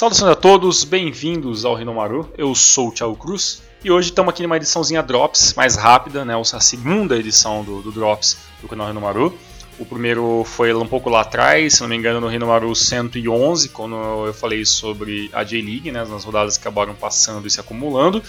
Saudações a todos, bem-vindos ao Rinomaru. Eu sou o Thiago Cruz e hoje estamos aqui numa ediçãozinha Drops mais rápida, né? A segunda edição do, do Drops do canal Rinomaru. O primeiro foi um pouco lá atrás, se não me engano, no Rinomaru 111, quando eu falei sobre a J-League, né, nas rodadas que acabaram passando e se acumulando.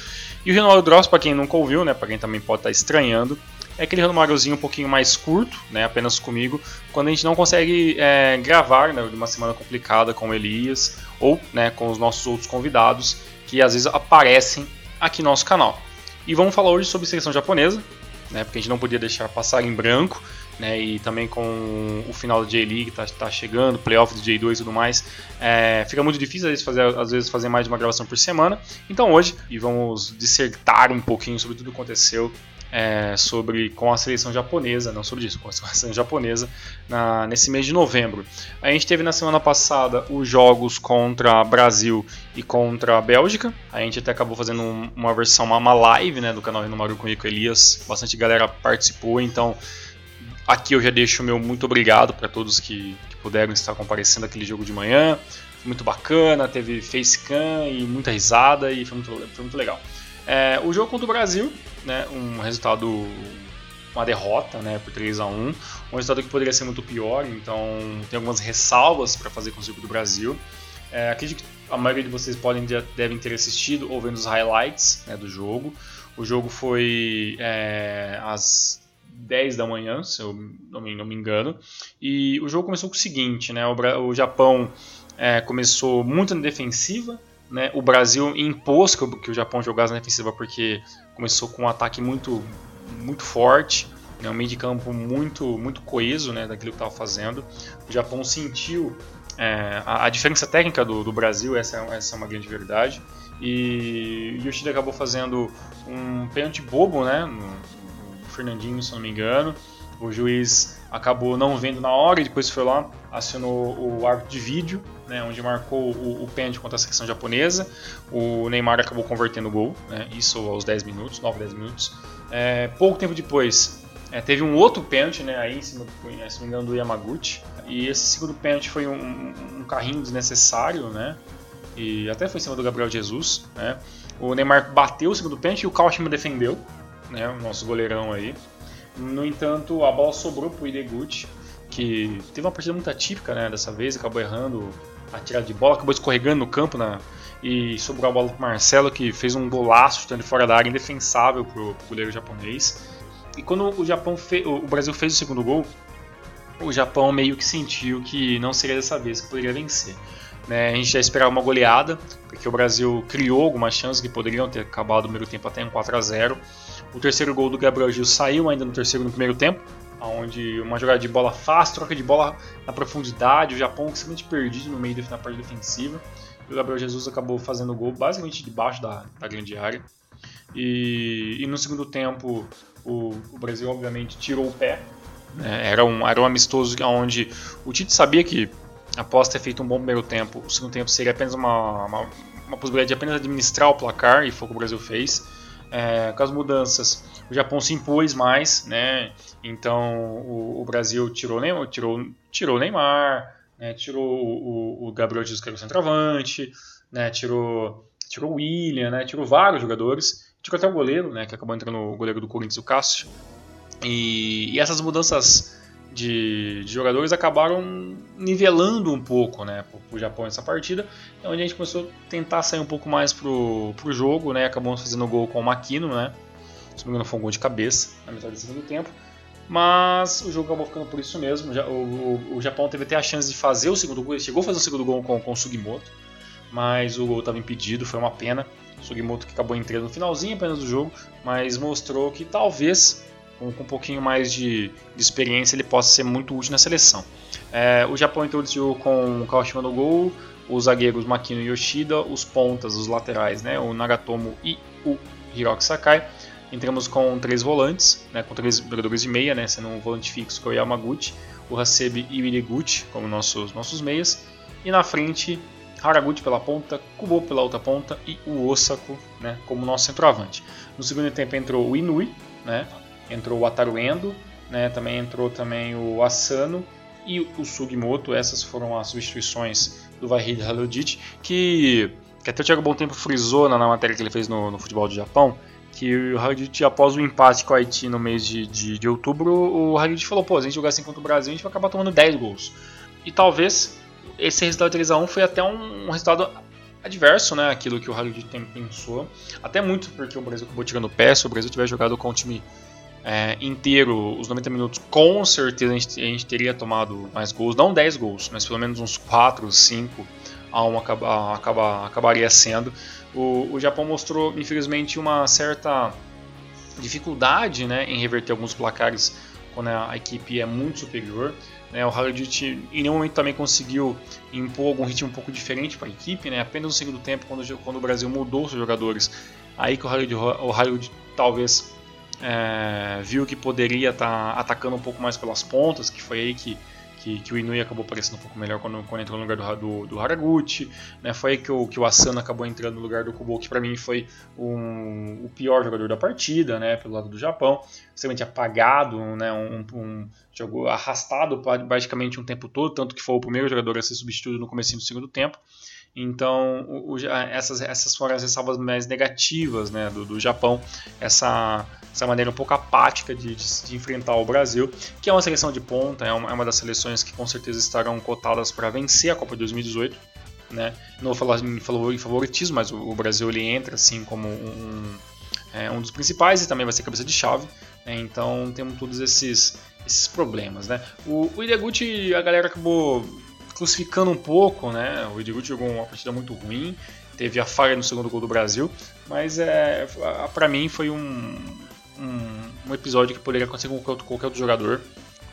E o Rinomaru Drops, para quem nunca ouviu, né, para quem também pode estar tá estranhando, é aquele Renomaruzinho um pouquinho mais curto, né, apenas comigo, quando a gente não consegue é, gravar né, de uma semana complicada com o Elias ou né, com os nossos outros convidados que às vezes aparecem aqui no nosso canal. E vamos falar hoje sobre seleção japonesa, né, porque a gente não podia deixar passar em branco né, e também com o final da J-League tá, tá chegando, playoff do J2 e tudo mais, é, fica muito difícil às vezes, fazer, às vezes fazer mais de uma gravação por semana. Então hoje, e vamos dissertar um pouquinho sobre tudo que aconteceu é, sobre com a seleção japonesa, não sobre isso, com a seleção japonesa na, nesse mês de novembro. A gente teve na semana passada os jogos contra Brasil e contra a Bélgica. A gente até acabou fazendo um, uma versão, uma, live né, do canal Reno Maru com Rico Elias. Bastante galera participou, então aqui eu já deixo o meu muito obrigado para todos que, que puderam estar comparecendo aquele jogo de manhã. Muito bacana, teve facecam e muita risada e foi muito, foi muito legal. É, o jogo contra o Brasil, né, um resultado, uma derrota né, por 3 a 1 um resultado que poderia ser muito pior, então tem algumas ressalvas para fazer com o jogo do Brasil. É, acredito que a maioria de vocês podem, devem ter assistido ou vendo os highlights né, do jogo. O jogo foi é, às 10 da manhã, se eu não me, não me engano, e o jogo começou com o seguinte, né, o, o Japão é, começou muito na defensiva, né, o Brasil impôs que o, Japão jogasse na defensiva porque começou com um ataque muito, muito forte, né, um meio de campo muito, muito coeso né, daquilo que estava fazendo. O Japão sentiu é, a, a, diferença técnica do, do Brasil, essa é, essa é uma grande verdade. E o Yoshida acabou fazendo um pênalti bobo né, no, no Fernandinho, se não me engano. O juiz acabou não vendo na hora e depois foi lá, acionou o árbitro de vídeo, né, onde marcou o, o pênalti contra a seleção japonesa. O Neymar acabou convertendo o gol, né, isso aos 10 minutos, 9, 10 minutos. É, pouco tempo depois, é, teve um outro pênalti, né, aí em cima, se não me engano, do Yamaguchi. E esse segundo pênalti foi um, um carrinho desnecessário, né, e até foi em cima do Gabriel Jesus. Né. O Neymar bateu o segundo pênalti e o Kawashima defendeu, né, o nosso goleirão aí. No entanto, a bola sobrou para o Ideguchi, que teve uma partida muito atípica né, dessa vez, acabou errando a tirada de bola, acabou escorregando no campo na, e sobrou a bola para Marcelo, que fez um golaço chutando fora da área, indefensável para o goleiro japonês. E quando o, Japão fe, o Brasil fez o segundo gol, o Japão meio que sentiu que não seria dessa vez que poderia vencer. Né, a gente já esperava uma goleada, porque o Brasil criou algumas chances que poderiam ter acabado o primeiro tempo até em 4 a 0 o terceiro gol do Gabriel Gil saiu ainda no terceiro no primeiro tempo, onde uma jogada de bola fácil, troca de bola na profundidade, o Japão simplesmente perdido no meio da parte defensiva. E o Gabriel Jesus acabou fazendo o gol basicamente debaixo da, da grande área. E, e no segundo tempo o, o, Brasil obviamente tirou o pé. Né? Era, um, era um amistoso onde o Tite sabia que após ter feito um bom primeiro tempo, o segundo tempo seria apenas uma, uma, uma possibilidade de apenas administrar o placar, e foi o que o Brasil fez é, com as mudanças, o Japão se impôs mais, né? Então o, o Brasil tirou tirou, tirou Neymar, né? tirou o, o, Gabriel Jesus que era o centroavante, né? Tirou tirou o William, né? Tirou vários jogadores, tirou até o goleiro, né? Que acabou entrando o goleiro do Corinthians, o Cássio. E, e essas mudanças de, de, jogadores acabaram nivelando um pouco né, para o Japão essa partida, é onde a gente começou a tentar sair um pouco mais pro, pro jogo, né, acabamos fazendo gol com o Makino, né, se não me engano foi um gol de cabeça na metade do segundo tempo, mas o jogo acabou ficando por isso mesmo, o, o, o Japão teve até a chance de fazer o segundo gol, ele chegou a fazer o segundo gol com, com o Sugimoto, mas o gol estava impedido, foi uma pena, o Sugimoto que acabou entrando no finalzinho apenas do jogo, mas mostrou que talvez com, com um pouquinho mais de, de, experiência, ele possa ser muito útil na seleção. É, o Japão introduziu com o Kawashima no gol, os zagueiros Makino e Yoshida, os pontas, os laterais, né, o Nagatomo e o Hiroki Sakai. Entramos com três volantes, né, com três jogadores de meia, né, sendo um volante fixo que é o Yamaguchi, o Hasebe e o Ideguchi como nossos, nossos meias. E na frente, Haraguchi pela ponta, Kubo pela outra ponta e o Osako né, como nosso centroavante. No segundo tempo entrou o Inui, né, entrou o Ataru Endo, né, também entrou também o Asano e o Sugimoto. Essas foram as substituições do Vahid Halildic, que, que até o Thiago Bom Tempo frisou na, na matéria que ele fez no, no futebol do Japão, que o Halildic, após o empate com o Haiti no mês de, de, de outubro, o Halildic falou, pô, se a gente jogar assim contra o Brasil, a gente vai acabar tomando 10 gols. E talvez esse resultado de 3x1 foi até um, um resultado adverso, né? Aquilo que o Halildic pensou. Até muito porque o Brasil acabou tirando o pé. Se o Brasil tivesse jogado com o time é, inteiro, os 90 minutos, com certeza a gente, a gente, teria tomado mais gols. Não 10 gols, mas pelo menos uns 4, 5 a 1 acaba, acaba, acabaria sendo. O, o Japão mostrou, infelizmente, uma certa dificuldade né, em reverter alguns placares quando a equipe é muito superior. Né, o Halidic em nenhum momento também conseguiu impor algum ritmo um pouco diferente para a equipe, né, apenas no segundo tempo, quando, quando o Brasil mudou seus jogadores, aí que o Halidic talvez é, viu que poderia estar tá atacando um pouco mais pelas pontas, que foi aí que que, que o Inui acabou parecendo um pouco melhor quando, quando entrou no lugar do, do, do Haraguchi. Né? Foi aí que o, que o Asano acabou entrando no lugar do Kubo, que para mim foi um, o pior jogador da partida, né? pelo lado do Japão. Extremamente apagado, né? um, um jogo arrastado praticamente um tempo todo, tanto que foi o primeiro jogador a ser substituído no começo do segundo tempo. Então, o, o, essas, essas foram as ressalvas mais negativas né, do, do Japão, essa, essa maneira um pouco apática de, de, de, enfrentar o Brasil, que é uma seleção de ponta, é uma, é uma das seleções que com certeza estarão cotadas para vencer a Copa de 2018. Né? Não vou falar em, favoritismo, mas o, o, Brasil ele entra assim como um, é, um dos principais e também vai ser cabeça de chave. Né? Então temos todos esses, esses problemas. Né? O, o Ideguchi, a galera acabou crucificando um pouco, né? O Edgut jogou uma partida muito ruim, teve a falha no segundo gol do Brasil, mas é, para mim foi um, um, um, episódio que poderia acontecer com qualquer, qualquer outro jogador.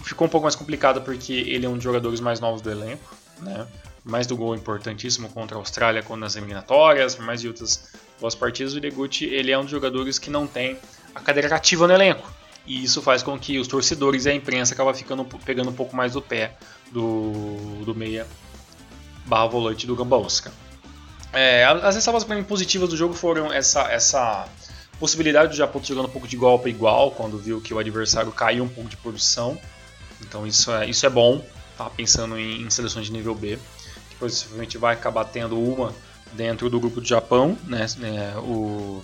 Ficou um pouco mais complicado porque ele é um dos jogadores mais novos do elenco, né? mais do gol importantíssimo contra a Austrália quando nas eliminatórias, mais de outras boas partidas, o Deguchi ele é um dos jogadores que não tem a cadeira ativa no elenco. E isso faz com que os torcedores e a imprensa acabam ficando, pegando um pouco mais do pé do, do meia barra volante do Gamba Oscar. É, as ressalvas para mim positivas do jogo foram essa, essa possibilidade do Japão jogando um pouco de para igual, quando viu que o adversário caiu um pouco de produção. Então isso é, isso é bom, tá? pensando em, em seleções de nível B. Depois possivelmente vai acabar tendo uma dentro do grupo do Japão, né? É, o,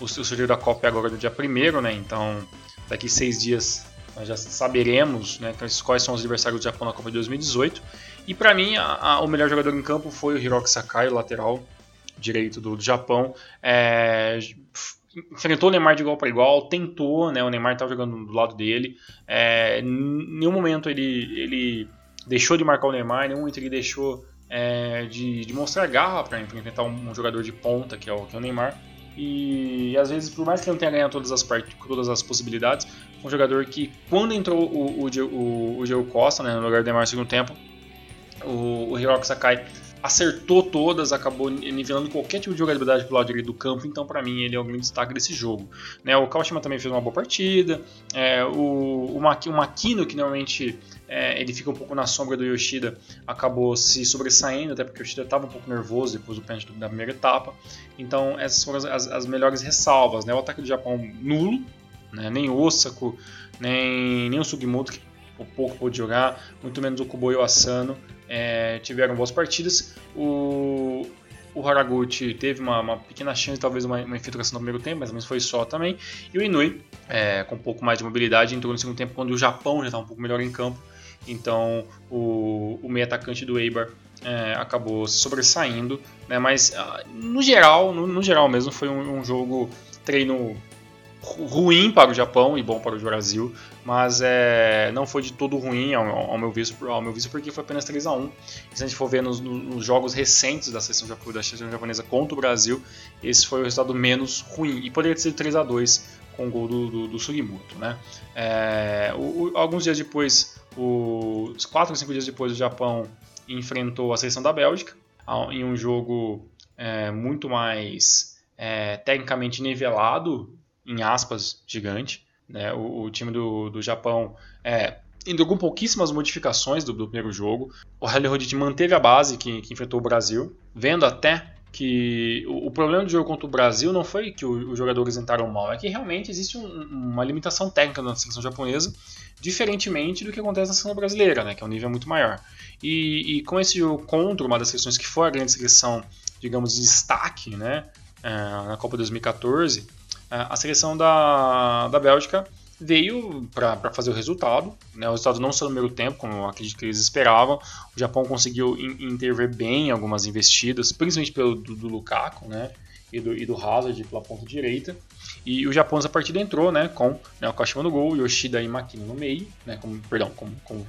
o, o sorteio da Copa é agora no dia 1 né? Então daqui seis dias nós já saberemos né, quais são os adversários do Japão na Copa de 2018. E para mim, a, a, o melhor jogador em campo foi o Hiroki Sakai, o lateral direito do, do Japão. É, enfrentou o Neymar de igual para igual, tentou, né, o Neymar estava jogando do lado dele. É, em nenhum momento ele, ele deixou de marcar o Neymar, em nenhum momento ele deixou é, de, de, mostrar garra para enfrentar um, um, jogador de ponta, que é o, que é o Neymar. E às vezes, por mais que ele não tenha ganhado todas as, todas as possibilidades, um jogador que, quando entrou o, o, o, o Diego Costa né, no lugar do Neymar no segundo tempo, o, o Hiroki Sakai acertou todas, acabou nivelando qualquer tipo de jogabilidade pro lado direito do campo, então para mim ele é o grande destaque desse jogo. Né, o Kawashima também fez uma boa partida, é, o, o, Makino, que normalmente é, ele fica um pouco na sombra do Yoshida, acabou se sobressaindo, até porque o Yoshida estava um pouco nervoso depois do pênalti da primeira etapa, então essas foram as, as melhores ressalvas. Né, o ataque do Japão nulo, né, nem o Osako, nem, nem o Sugimoto, que pouco pôde jogar, muito menos o Kubo e o Asano, é, tiveram boas partidas. O, o Haraguchi teve uma, uma, pequena chance, talvez uma, uma infiltração no primeiro tempo, mas foi só também. E o Inui, é, com um pouco mais de mobilidade, entrou no segundo tempo quando o Japão já estava um pouco melhor em campo. Então o, o meio atacante do Eibar é, acabou sobressaindo, né? mas ah, no geral, no, no, geral mesmo, foi um, um jogo treino ruim para o Japão e bom para o Brasil, mas é, não foi de todo ruim ao, ao, meu visto, ao meu visto, porque foi apenas 3 a 1 Se a gente for ver nos, nos jogos recentes da seleção, da seleção japonesa contra o Brasil, esse foi o resultado menos ruim. E poderia ter sido 3 a 2 com o gol do, do, do Sugimoto. Né? É, o, o, alguns dias depois, os 4 ou 5 dias depois, o Japão enfrentou a seleção da Bélgica em um jogo é, muito mais é, tecnicamente nivelado em aspas, gigante. Né? O, o time do, do Japão é, entrou com pouquíssimas modificações do, do primeiro jogo. O Rally Rodit manteve a base que, que, enfrentou o Brasil, vendo até que o, o, problema do jogo contra o Brasil não foi que o, os jogadores entraram mal, é que realmente existe um, uma limitação técnica na seleção japonesa, diferentemente do que acontece na seleção brasileira, né, que é um nível muito maior. E, e com esse jogo contra uma das seleções que foi a grande seleção, digamos, de destaque né, é, na Copa 2014, é, a seleção da, da Bélgica veio para fazer o resultado. Né? O resultado não saiu no primeiro tempo, como eu acredito que eles esperavam. O Japão conseguiu in, intervir bem em algumas investidas, principalmente pelo do, do Lukaku né? e, do, e do Hazard pela ponta direita. E o Japão nessa partida entrou né, com né, o Kashima no gol, Yoshida e Makino no meio, né, como, perdão, como, como,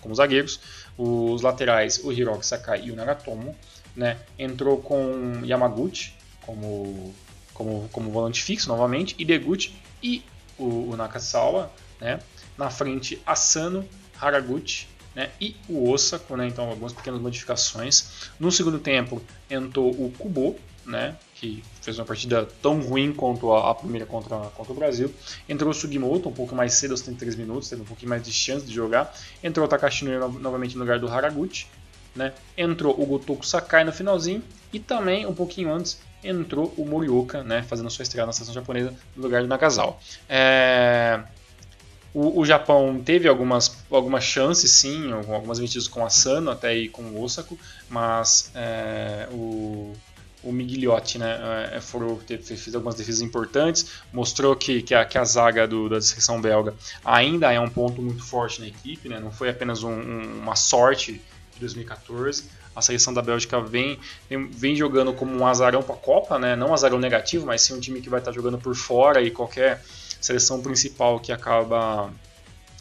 como zagueiros. Os laterais, o Hiroki Sakai e o Nagatomo. Né, entrou com Yamaguchi como, como, como volante fixo novamente, e Deguchi e o, o Nakasawa, né? Na frente, Asano, Haraguchi né? e o Osako, né? Então, algumas pequenas modificações. No segundo tempo, entrou o Kubo, né? Que fez uma partida tão ruim quanto a, a, primeira contra, contra o Brasil. Entrou o Sugimoto, um pouco mais cedo, aos 33 minutos, teve um pouquinho mais de chance de jogar. Entrou o Takashi no, novamente no lugar do Haraguchi. Né? Entrou o Gotoku Sakai no finalzinho. E também, um pouquinho antes, entrou o Morioka, né, fazendo sua estreia na seleção japonesa no lugar do Nakazawa. É... O, o, Japão teve algumas, algumas chances, sim, algumas metidas com a Sano, até aí com o Osako, mas é, o, o Migliotti né, é, foram, teve, fez algumas defesas importantes, mostrou que, que, a, que a zaga do, da seleção belga ainda é um ponto muito forte na equipe, né, não foi apenas um, um, uma sorte de 2014 a seleção da Bélgica vem, vem jogando como um azarão para a Copa, né? não um azarão negativo, mas sim um time que vai estar tá jogando por fora e qualquer seleção principal que acaba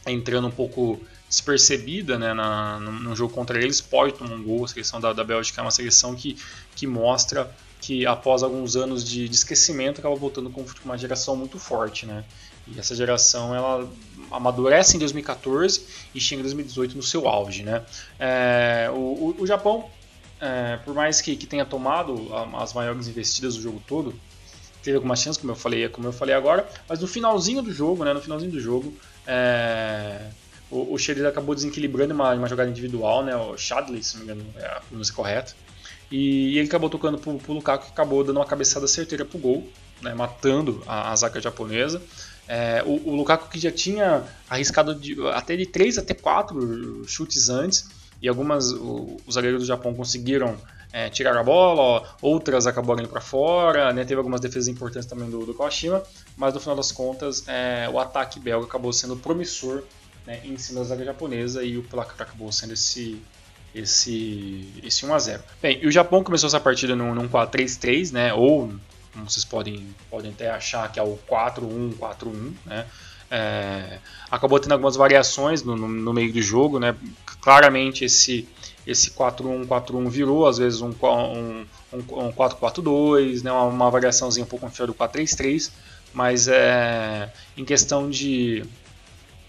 entrando um pouco despercebida né, na, no, no, jogo contra eles pode tomar um gol. A seleção da, da Bélgica é uma seleção que, que mostra que após alguns anos de, de esquecimento acaba voltando com uma geração muito forte. Né? E essa geração ela amadurece em 2014 e chega em 2018 no seu auge. Né? É, o, o, Japão, é, por mais que, que, tenha tomado as maiores investidas do jogo todo, teve algumas chances, como eu falei, como eu falei agora, mas no finalzinho do jogo, né, no finalzinho do jogo, é, o, o acabou desequilibrando uma, uma jogada individual, né, o Shadley, se não me engano, é a pronúncia correta, e, e ele acabou tocando pro, pro Lukaku, que acabou dando uma cabeçada certeira pro gol, né, matando a, a zaga japonesa. É, o, o, Lukaku que já tinha arriscado de, até de 3 até 4 chutes antes, e algumas os zagueiros do Japão conseguiram é, tirar a bola, outras acabaram indo para fora, né, teve algumas defesas importantes também do, do Kawashima, mas no final das contas é, o ataque belga acabou sendo promissor né, em cima da zaga japonesa e o placar acabou sendo esse esse, esse 1 a 0 Bem, e o Japão começou essa partida num, num 4-3-3, né, ou como vocês podem, podem até achar que é o 4-1-4-1, né? É, acabou tendo algumas variações no, no, no, meio do jogo, né? Claramente esse esse 4-1-4-1 virou às vezes um, um, um 4-4-2, né? Uma, uma, variaçãozinha um pouco inferior do 4-3-3, mas é, em questão de,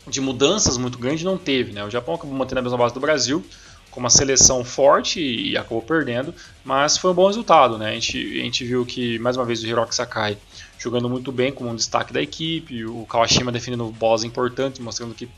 de mudanças muito grande não teve, né? O Japão acabou mantendo a mesma base do Brasil, com uma seleção forte e acabou perdendo, mas foi um bom resultado. Né? A, gente, a gente viu que, mais uma vez, o Hiroki Sakai jogando muito bem como um destaque da equipe, o Kawashima defendendo bolas importantes, mostrando que,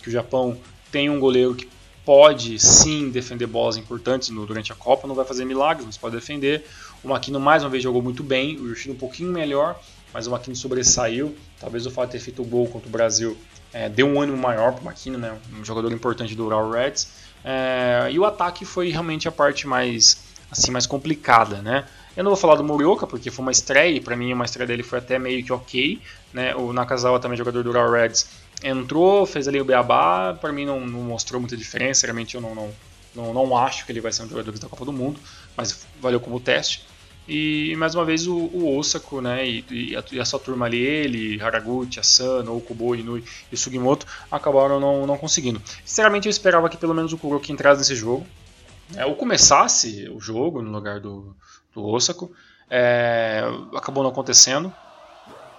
que o Japão tem um goleiro que pode sim defender bolas importantes no, durante a Copa, não vai fazer milagres, mas pode defender. O Makino mais uma vez jogou muito bem, o Yoshida um pouquinho melhor, mas o Makino sobressaiu. Talvez o fato de ter feito o gol contra o Brasil é, deu um ânimo maior para o Makino, né? um jogador importante do Ural Reds. É, e o ataque foi realmente a parte mais assim mais complicada, né? Eu não vou falar do Morioka porque foi uma estreia, e para mim uma estreia dele foi até meio que ok, né? O Nakazawa também jogador do Real Reds entrou, fez ali o beabá, para mim não, não, mostrou muita diferença, realmente eu não, não, não, não acho que ele vai ser um jogador da Copa do Mundo, mas valeu como teste. E mais uma vez o, o Osako, né, e, e, a, e, a, sua turma ali, ele, Haraguchi, Asano, Okubo, Inui e Sugimoto acabaram não, não conseguindo. Sinceramente eu esperava que pelo menos o Kuroki entrasse nesse jogo, é, ou começasse o jogo no lugar do, do Osako, é, acabou não acontecendo.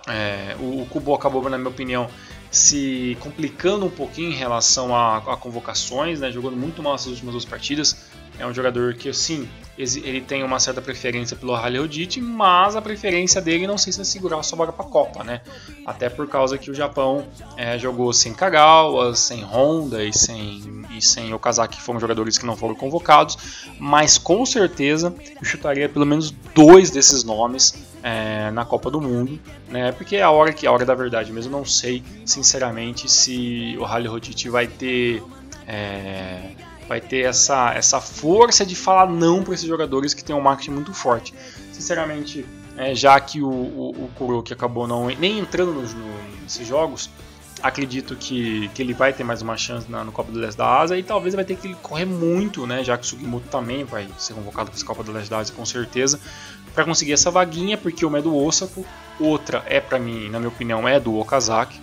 É, o, o Kubo acabou, na minha opinião, se complicando um pouquinho em relação a, a convocações, né, jogando muito mal essas últimas duas partidas. É um jogador que, sim, ele tem uma certa preferência pelo Halil mas a preferência dele não sei se é segurar sua vaga para a Copa, né? Até por causa que o Japão é, jogou sem Kagawa, sem Honda e sem, e sem Okazaki, que foram jogadores que não foram convocados, mas com certeza eu chutaria pelo menos dois desses nomes é, na Copa do Mundo, né? Porque é a hora que a hora da verdade mesmo, não sei sinceramente se o Rotiti vai ter é, vai ter essa, essa força de falar não para esses jogadores que têm um marketing muito forte. Sinceramente, é, já que o, o, o Kuroki acabou não, nem entrando nos, no, nesses jogos, acredito que, que ele vai ter mais uma chance na, no Copa do Leste da Ásia e talvez vai ter que correr muito, né, já que o Sugimoto também vai ser convocado para essa Copa do Leste da Ásia com certeza, para conseguir essa vaguinha, porque uma é do Osako, outra é para mim, na minha opinião, é do Okazaki,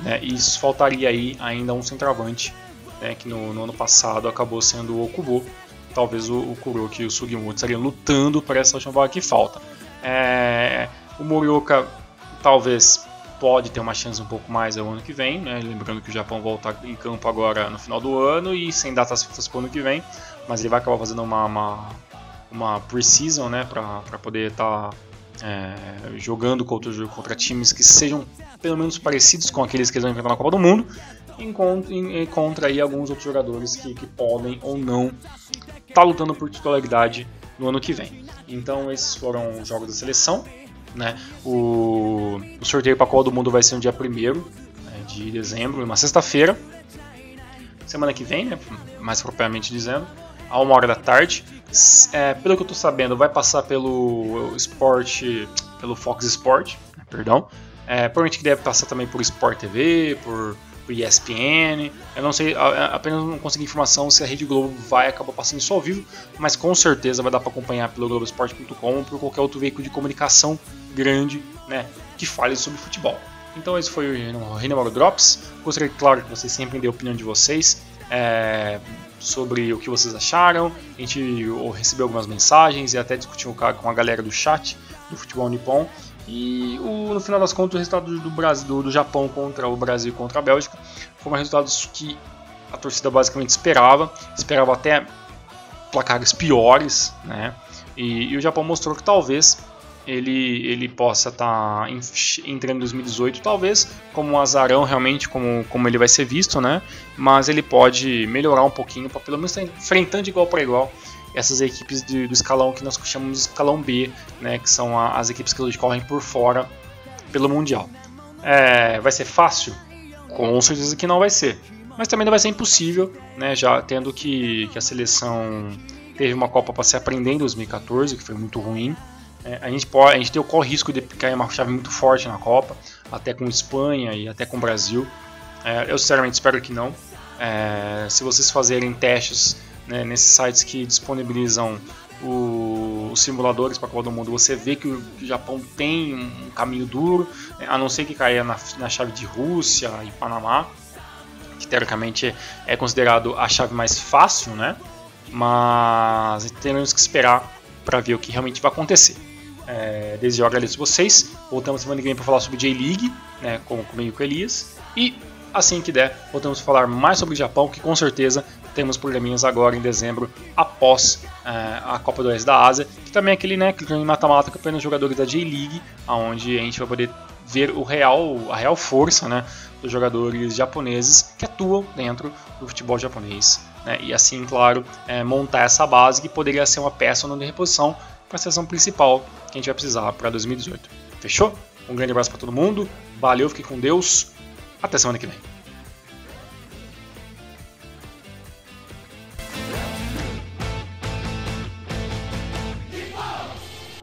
né, e faltaria aí ainda um centroavante né, que no, no, ano passado acabou sendo o Okubo. Talvez o, o Kuroki e o Sugimoto estariam lutando para essa vaga que falta. É, o Morioka talvez pode ter uma chance um pouco mais no ano que vem, né? lembrando que o Japão volta em campo agora no final do ano e sem datas fixas para o ano que vem, mas ele vai acabar fazendo uma, uma, uma pre-season né? para poder estar tá, é, jogando contra, contra times que sejam pelo menos parecidos com aqueles que eles vão enfrentar na Copa do Mundo encontra, aí alguns outros jogadores que, que podem ou não estar tá lutando por titularidade no ano que vem. Então esses foram os jogos da seleção. Né? O, o sorteio para a Copa do Mundo vai ser no dia 1 né, de dezembro, uma sexta-feira. Semana que vem, né, mais propriamente dizendo, a uma hora da tarde. É, pelo que eu estou sabendo, vai passar pelo Sport, pelo Fox Sport, perdão. É, provavelmente que deve passar também por Sport TV, por pro ESPN. Eu não sei, apenas não consegui informação se a Rede Globo vai acabar passando isso ao vivo, mas com certeza vai dar para acompanhar pelo Globoesporte.com ou por qualquer outro veículo de comunicação grande, né, que fale sobre futebol. Então esse foi o Renewal Drops. Gostaria, claro, que vocês sempre dêem a opinião de vocês é, sobre o que vocês acharam. A gente recebeu algumas mensagens e até discutiu com a galera do chat do Futebol Nippon. E o, no final das contas, o resultado do, Brasil, do, do Japão contra o Brasil contra a Bélgica foram resultados que a torcida basicamente esperava. Esperava até placares piores, né? E, e o Japão mostrou que talvez ele, ele possa estar tá entrando em 2018, talvez como um azarão realmente, como, como ele vai ser visto, né? Mas ele pode melhorar um pouquinho para pelo menos estar enfrentando de igual para igual essas equipes de, do escalão que nós chamamos de escalão B, né, que são a, as equipes que correm por fora pelo Mundial. É, vai ser fácil? Com certeza que não vai ser. Mas também não vai ser impossível, né, já tendo que, que a seleção teve uma Copa para se aprender em 2014, que foi muito ruim. É, a, gente pode, a gente tem o risco de cair uma chave muito forte na Copa, até com Espanha e até com Brasil. É, eu sinceramente espero que não. É, se vocês fazerem testes né, nesses sites que disponibilizam o, os simuladores para a Copa do Mundo, você vê que o, Japão tem um caminho duro, né, a não ser que caia na, na chave de Rússia e Panamá, que teoricamente é considerado a chave mais fácil, né? Mas temos que esperar para ver o que realmente vai acontecer. É, desde já agradeço vocês. Voltamos semana que vem para falar sobre J-League, né, com, comigo com o Elias. E assim que der, voltamos a falar mais sobre o Japão, que com certeza temos programinhas agora em dezembro, após é, a Copa do Oeste da Ásia, que também é aquele, né, que em mata-mata com apenas jogadores da J-League, onde a gente vai poder ver o real, a real força, né, dos jogadores japoneses que atuam dentro do futebol japonês. Né, e assim, claro, é, montar essa base que poderia ser uma peça de reposição para a sessão principal que a gente vai precisar para 2018. Fechou? Um grande abraço para todo mundo, valeu, fique com Deus, até semana que vem.